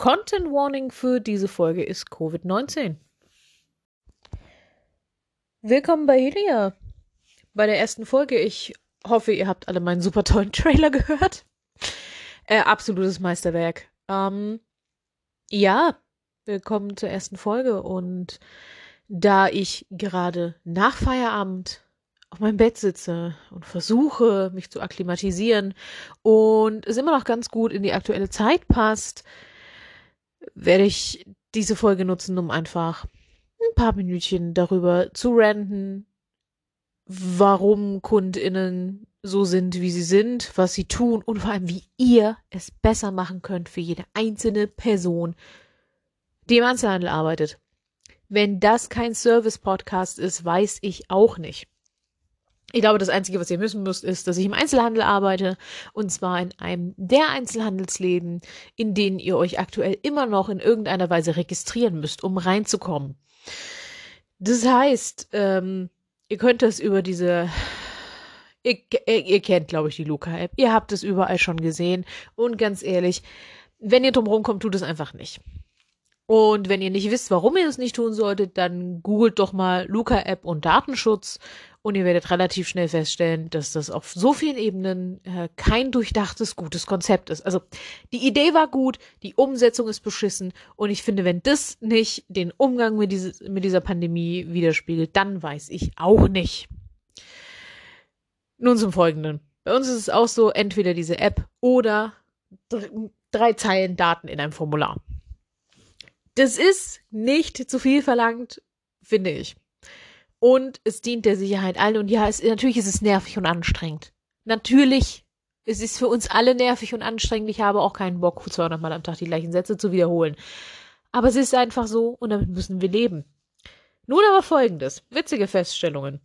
Content Warning für diese Folge ist Covid-19. Willkommen bei Helia. Bei der ersten Folge. Ich hoffe, ihr habt alle meinen super tollen Trailer gehört. Äh, absolutes Meisterwerk. Ähm, ja, willkommen zur ersten Folge. Und da ich gerade nach Feierabend auf meinem Bett sitze und versuche, mich zu akklimatisieren und es immer noch ganz gut in die aktuelle Zeit passt, werde ich diese Folge nutzen, um einfach ein paar Minütchen darüber zu ranten, warum KundInnen so sind, wie sie sind, was sie tun und vor allem, wie ihr es besser machen könnt für jede einzelne Person, die im Einzelhandel arbeitet. Wenn das kein Service-Podcast ist, weiß ich auch nicht. Ich glaube, das Einzige, was ihr wissen müsst, ist, dass ich im Einzelhandel arbeite und zwar in einem der Einzelhandelsläden, in denen ihr euch aktuell immer noch in irgendeiner Weise registrieren müsst, um reinzukommen. Das heißt, ähm, ihr könnt das über diese Ihr, ihr, kennt, glaube ich, die Luca-App. Ihr habt es überall schon gesehen. Und ganz ehrlich, wenn ihr drum kommt, tut es einfach nicht. Und wenn ihr nicht wisst, warum ihr es nicht tun solltet, dann googelt doch mal Luca-App und Datenschutz und ihr werdet relativ schnell feststellen, dass das auf so vielen Ebenen äh, kein durchdachtes, gutes Konzept ist. Also die Idee war gut, die Umsetzung ist beschissen und ich finde, wenn das nicht den Umgang mit, dieses, mit dieser Pandemie widerspiegelt, dann weiß ich auch nicht. Nun zum Folgenden. Bei uns ist es auch so, entweder diese App oder drei Zeilen Daten in einem Formular. Das ist nicht zu viel verlangt, finde ich. Und es dient der Sicherheit allen. Und ja, es, natürlich ist es nervig und anstrengend. Natürlich. Es ist für uns alle nervig und anstrengend. Ich habe auch keinen Bock, 200 Mal am Tag die gleichen Sätze zu wiederholen. Aber es ist einfach so und damit müssen wir leben. Nun aber folgendes. Witzige Feststellungen,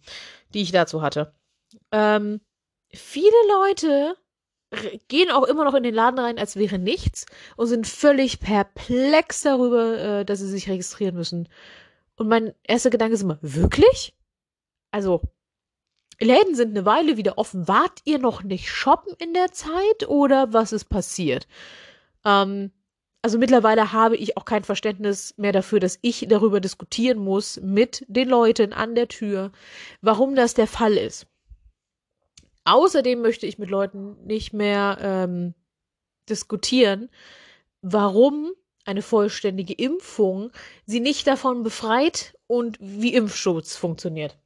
die ich dazu hatte. Ähm, viele Leute gehen auch immer noch in den Laden rein, als wäre nichts und sind völlig perplex darüber, äh, dass sie sich registrieren müssen und mein erster Gedanke ist immer, wirklich? Also, Läden sind eine Weile wieder offen. Wart ihr noch nicht shoppen in der Zeit oder was ist passiert? Ähm, also mittlerweile habe ich auch kein Verständnis mehr dafür, dass ich darüber diskutieren muss mit den Leuten an der Tür, warum das der Fall ist. Außerdem möchte ich mit Leuten nicht mehr ähm, diskutieren, warum eine vollständige Impfung sie nicht davon befreit und wie Impfschutz funktioniert.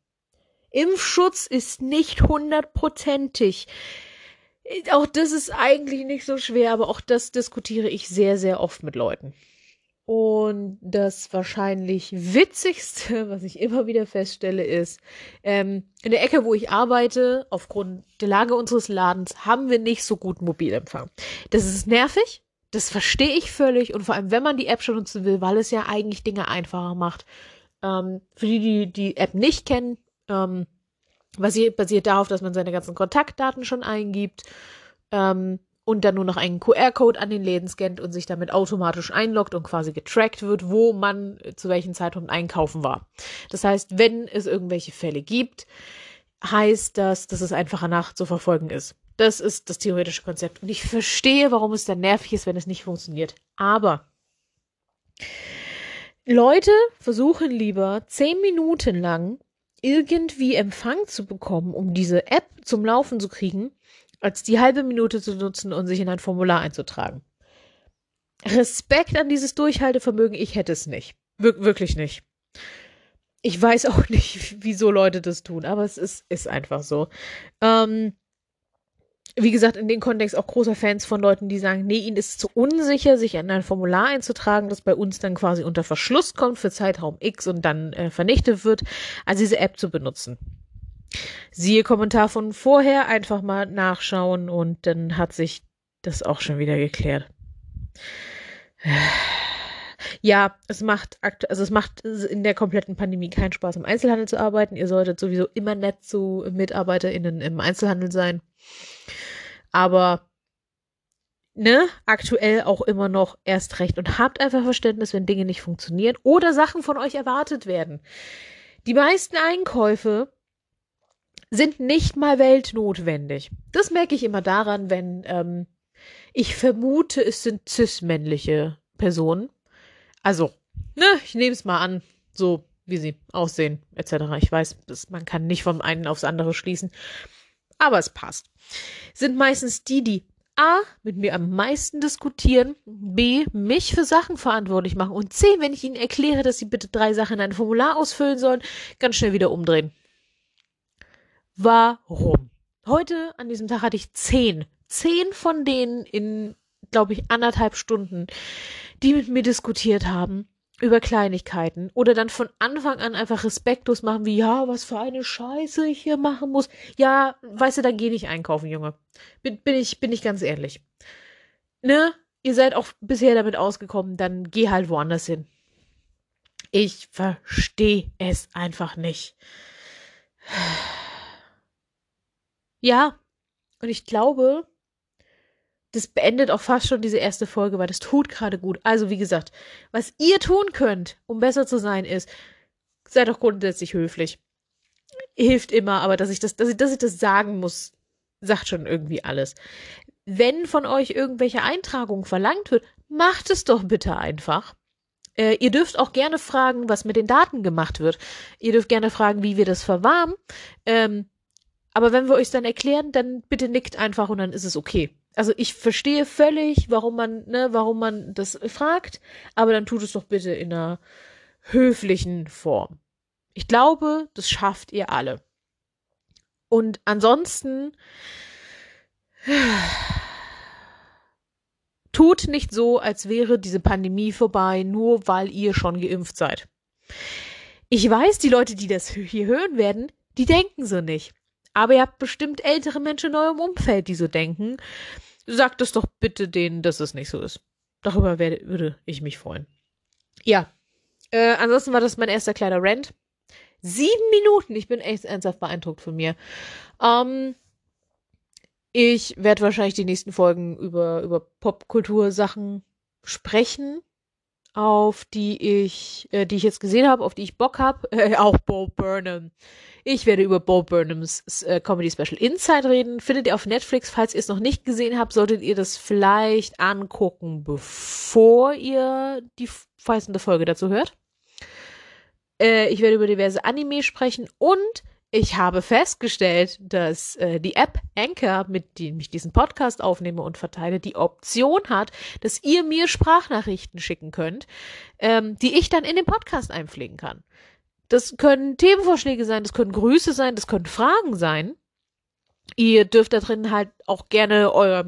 Impfschutz ist nicht hundertprozentig. Auch das ist eigentlich nicht so schwer, aber auch das diskutiere ich sehr, sehr oft mit Leuten. Und das wahrscheinlich witzigste, was ich immer wieder feststelle, ist, ähm, in der Ecke, wo ich arbeite, aufgrund der Lage unseres Ladens, haben wir nicht so gut Mobilempfang. Das ist nervig, das verstehe ich völlig und vor allem, wenn man die App schon nutzen will, weil es ja eigentlich Dinge einfacher macht. Ähm, für die, die die App nicht kennen, ähm, basiert, basiert darauf, dass man seine ganzen Kontaktdaten schon eingibt ähm, und dann nur noch einen QR-Code an den Läden scannt und sich damit automatisch einloggt und quasi getrackt wird, wo man zu welchem Zeitpunkt einkaufen war. Das heißt, wenn es irgendwelche Fälle gibt, heißt das, dass es einfacher nachzuverfolgen ist. Das ist das theoretische Konzept. Und ich verstehe, warum es dann nervig ist, wenn es nicht funktioniert. Aber Leute versuchen lieber zehn Minuten lang irgendwie Empfang zu bekommen, um diese App zum Laufen zu kriegen, als die halbe Minute zu nutzen und sich in ein Formular einzutragen. Respekt an dieses Durchhaltevermögen, ich hätte es nicht. Wir wirklich nicht. Ich weiß auch nicht, wieso Leute das tun, aber es ist, ist einfach so. Ähm, wie gesagt, in dem Kontext auch großer Fans von Leuten, die sagen, nee, ihnen ist zu unsicher, sich in ein Formular einzutragen, das bei uns dann quasi unter Verschluss kommt für Zeitraum X und dann äh, vernichtet wird, also diese App zu benutzen. Siehe Kommentar von vorher, einfach mal nachschauen und dann hat sich das auch schon wieder geklärt. Ja, es macht also es macht in der kompletten Pandemie keinen Spaß, im Einzelhandel zu arbeiten. Ihr solltet sowieso immer nett zu MitarbeiterInnen im Einzelhandel sein. Aber ne, aktuell auch immer noch erst recht und habt einfach Verständnis, wenn Dinge nicht funktionieren oder Sachen von euch erwartet werden. Die meisten Einkäufe sind nicht mal weltnotwendig. Das merke ich immer daran, wenn ähm, ich vermute, es sind cis-männliche Personen. Also, ne, ich nehme es mal an, so wie sie aussehen, etc. Ich weiß, das, man kann nicht vom einen aufs andere schließen, aber es passt. Sind meistens die, die A, mit mir am meisten diskutieren, B, mich für Sachen verantwortlich machen und C, wenn ich ihnen erkläre, dass sie bitte drei Sachen in ein Formular ausfüllen sollen, ganz schnell wieder umdrehen. Warum? Heute, an diesem Tag, hatte ich zehn. Zehn von denen in, glaube ich, anderthalb Stunden, die mit mir diskutiert haben über Kleinigkeiten oder dann von Anfang an einfach respektlos machen, wie, ja, was für eine Scheiße ich hier machen muss. Ja, weißt du, dann geh nicht einkaufen, Junge. Bin, bin ich, bin ich ganz ehrlich. Ne? Ihr seid auch bisher damit ausgekommen, dann geh halt woanders hin. Ich verstehe es einfach nicht. Ja, und ich glaube, das beendet auch fast schon diese erste Folge, weil das tut gerade gut. Also, wie gesagt, was ihr tun könnt, um besser zu sein, ist, seid doch grundsätzlich höflich. Hilft immer, aber dass ich das, dass ich, dass ich das sagen muss, sagt schon irgendwie alles. Wenn von euch irgendwelche Eintragungen verlangt wird, macht es doch bitte einfach. Äh, ihr dürft auch gerne fragen, was mit den Daten gemacht wird. Ihr dürft gerne fragen, wie wir das verwarmen. Ähm, aber wenn wir euch dann erklären, dann bitte nickt einfach und dann ist es okay also ich verstehe völlig, warum man, ne, warum man das fragt, aber dann tut es doch bitte in einer höflichen Form. Ich glaube, das schafft ihr alle. Und ansonsten tut nicht so, als wäre diese Pandemie vorbei, nur weil ihr schon geimpft seid. Ich weiß, die Leute, die das hier hören werden, die denken so nicht. Aber ihr habt bestimmt ältere Menschen in eurem Umfeld, die so denken. Sagt es doch bitte denen, dass es nicht so ist. Darüber werde, würde ich mich freuen. Ja. Äh, ansonsten war das mein erster kleiner Rant. Sieben Minuten. Ich bin echt ernsthaft beeindruckt von mir. Ähm, ich werde wahrscheinlich die nächsten Folgen über, über Popkultur-Sachen sprechen auf die ich, äh, die ich jetzt gesehen habe, auf die ich Bock habe, äh, auch Bo Burnham. Ich werde über Bo Burnhams äh, Comedy Special Inside reden. Findet ihr auf Netflix. Falls ihr es noch nicht gesehen habt, solltet ihr das vielleicht angucken, bevor ihr die feistende Folge dazu hört. Äh, ich werde über diverse Anime sprechen und ich habe festgestellt, dass äh, die App Anchor, mit dem ich diesen Podcast aufnehme und verteile, die Option hat, dass ihr mir Sprachnachrichten schicken könnt, ähm, die ich dann in den Podcast einpflegen kann. Das können Themenvorschläge sein, das können Grüße sein, das können Fragen sein. Ihr dürft da drin halt auch gerne euer,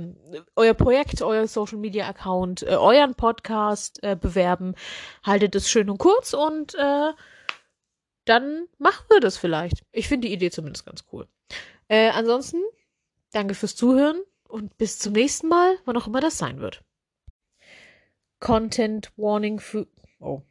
euer Projekt, euer Social Media Account, äh, euren Podcast äh, bewerben. Haltet es schön und kurz und äh, dann machen wir das vielleicht. Ich finde die Idee zumindest ganz cool. Äh, ansonsten, danke fürs Zuhören und bis zum nächsten Mal, wann auch immer das sein wird. Content Warning für. Oh.